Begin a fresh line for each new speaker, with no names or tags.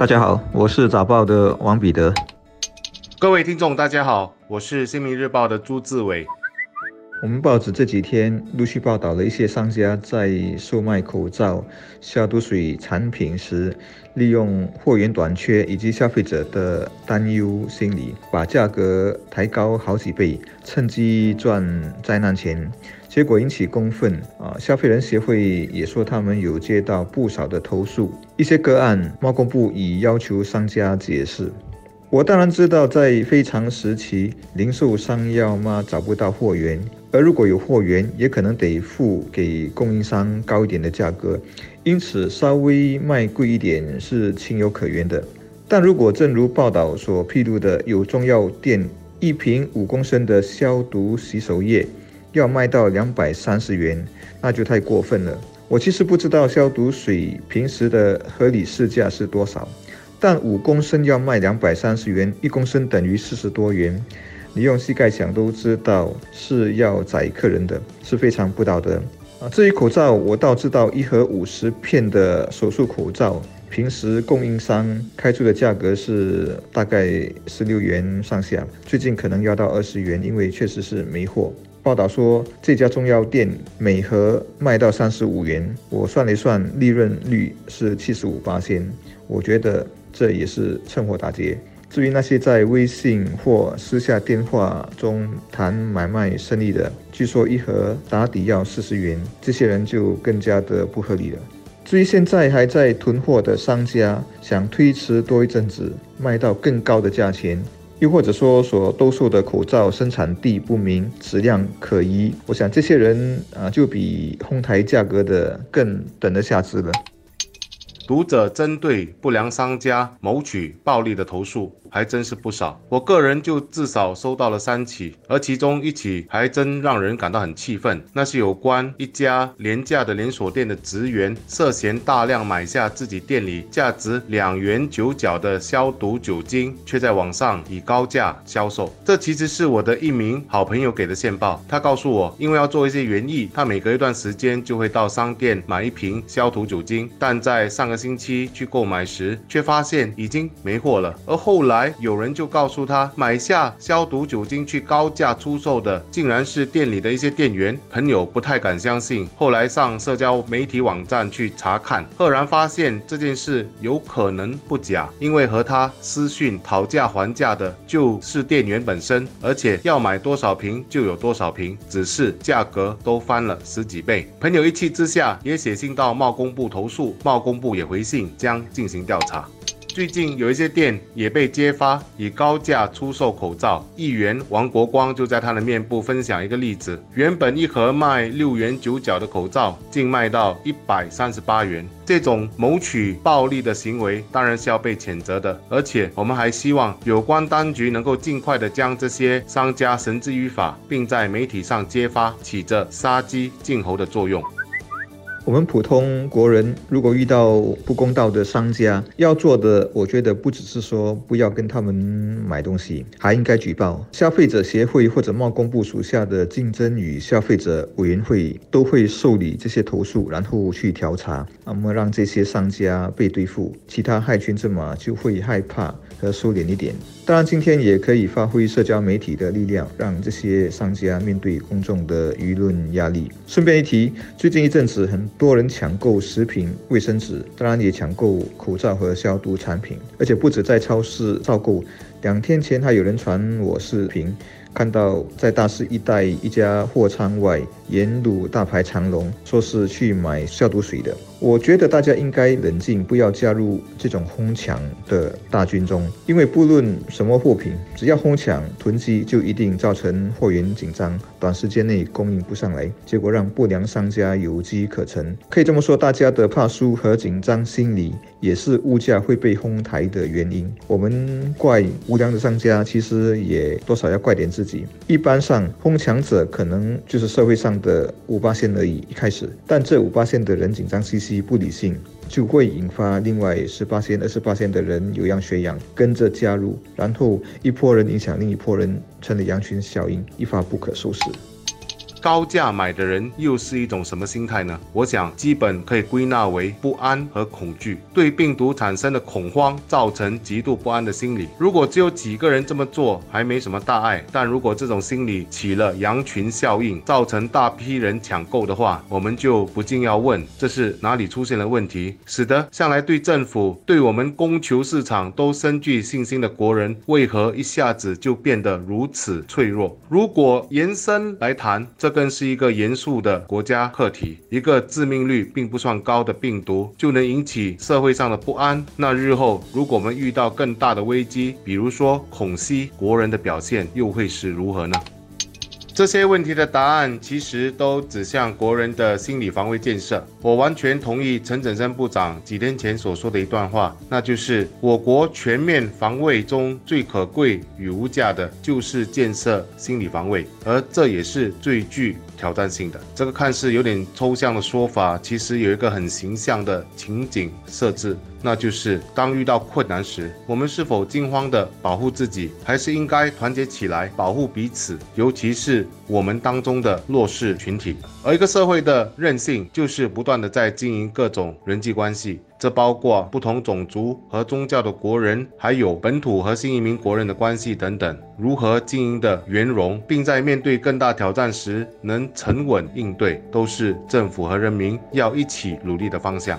大家好，我是早报的王彼得。
各位听众，大家好，我是新民日报的朱志伟。
我们报纸这几天陆续报道了一些商家在售卖口罩、消毒水产品时，利用货源短缺以及消费者的担忧心理，把价格抬高好几倍，趁机赚灾难钱，结果引起公愤啊！消费人协会也说，他们有接到不少的投诉，一些个案，贸工部已要求商家解释。我当然知道，在非常时期，零售商要么找不到货源。而如果有货源，也可能得付给供应商高一点的价格，因此稍微卖贵一点是情有可原的。但如果正如报道所披露的，有中药店一瓶五公升的消毒洗手液要卖到两百三十元，那就太过分了。我其实不知道消毒水平时的合理市价是多少，但五公升要卖两百三十元，一公升等于四十多元。你用膝盖想都知道是要宰客人的，是非常不道德啊！至于口罩，我倒知道一盒五十片的手术口罩，平时供应商开出的价格是大概十六元上下，最近可能要到二十元，因为确实是没货。报道说这家中药店每盒卖到三十五元，我算了一算，利润率是七十五八仙，我觉得这也是趁火打劫。至于那些在微信或私下电话中谈买卖生意的，据说一盒打底要四十元，这些人就更加的不合理了。至于现在还在囤货的商家，想推迟多一阵子卖到更高的价钱，又或者说所兜售的口罩生产地不明、质量可疑，我想这些人啊，就比哄抬价格的更等得下之了。
读者针对不良商家谋取暴利的投诉还真是不少，我个人就至少收到了三起，而其中一起还真让人感到很气愤，那是有关一家廉价的连锁店的职员涉嫌大量买下自己店里价值两元九角的消毒酒精，却在网上以高价销售。这其实是我的一名好朋友给的线报，他告诉我，因为要做一些园艺，他每隔一段时间就会到商店买一瓶消毒酒精，但在上个星期去购买时，却发现已经没货了。而后来有人就告诉他，买下消毒酒精去高价出售的，竟然是店里的一些店员。朋友不太敢相信，后来上社交媒体网站去查看，赫然发现这件事有可能不假，因为和他私讯讨价还价的就是店员本身，而且要买多少瓶就有多少瓶，只是价格都翻了十几倍。朋友一气之下也写信到贸工部投诉，贸工部也。回信将进行调查。最近有一些店也被揭发以高价出售口罩。议员王国光就在他的面部分享一个例子：原本一盒卖六元九角的口罩，竟卖到一百三十八元。这种谋取暴利的行为当然是要被谴责的。而且我们还希望有关当局能够尽快的将这些商家绳之于法，并在媒体上揭发，起着杀鸡儆猴的作用。
我们普通国人如果遇到不公道的商家，要做的，我觉得不只是说不要跟他们买东西，还应该举报。消费者协会或者贸工部属下的竞争与消费者委员会都会受理这些投诉，然后去调查，那么让这些商家被对付，其他害群之马就会害怕和收敛一点。当然，今天也可以发挥社交媒体的力量，让这些商家面对公众的舆论压力。顺便一提，最近一阵子很多人抢购食品、卫生纸，当然也抢购口罩和消毒产品，而且不止在超市照购。两天前还有人传我视频。看到在大市一带一家货仓外沿路大排长龙，说是去买消毒水的。我觉得大家应该冷静，不要加入这种哄抢的大军中，因为不论什么货品，只要哄抢囤积，就一定造成货源紧张，短时间内供应不上来，结果让不良商家有机可乘。可以这么说，大家的怕输和紧张心理也是物价会被哄抬的原因。我们怪无良的商家，其实也多少要怪点自自己。一般上，哄抢者可能就是社会上的五八线而已，一开始，但这五八线的人紧张兮兮。不理性就会引发另外十八线、二十八线的人有样学样，跟着加入，然后一波人影响另一波人，成了羊群效应，一发不可收拾。
高价买的人又是一种什么心态呢？我想基本可以归纳为不安和恐惧，对病毒产生的恐慌，造成极度不安的心理。如果只有几个人这么做，还没什么大碍；但如果这种心理起了羊群效应，造成大批人抢购的话，我们就不禁要问：这是哪里出现了问题，使得向来对政府、对我们供求市场都深具信心的国人，为何一下子就变得如此脆弱？如果延伸来谈，这更是一个严肃的国家课题。一个致命率并不算高的病毒，就能引起社会上的不安。那日后，如果我们遇到更大的危机，比如说恐袭，国人的表现又会是如何呢？这些问题的答案其实都指向国人的心理防卫建设。我完全同意陈振声部长几天前所说的一段话，那就是我国全面防卫中最可贵与无价的，就是建设心理防卫，而这也是最具挑战性的。这个看似有点抽象的说法，其实有一个很形象的情景设置。那就是当遇到困难时，我们是否惊慌地保护自己，还是应该团结起来保护彼此？尤其是我们当中的弱势群体。而一个社会的韧性，就是不断地在经营各种人际关系，这包括不同种族和宗教的国人，还有本土和新移民国人的关系等等。如何经营的圆融，并在面对更大挑战时能沉稳应对，都是政府和人民要一起努力的方向。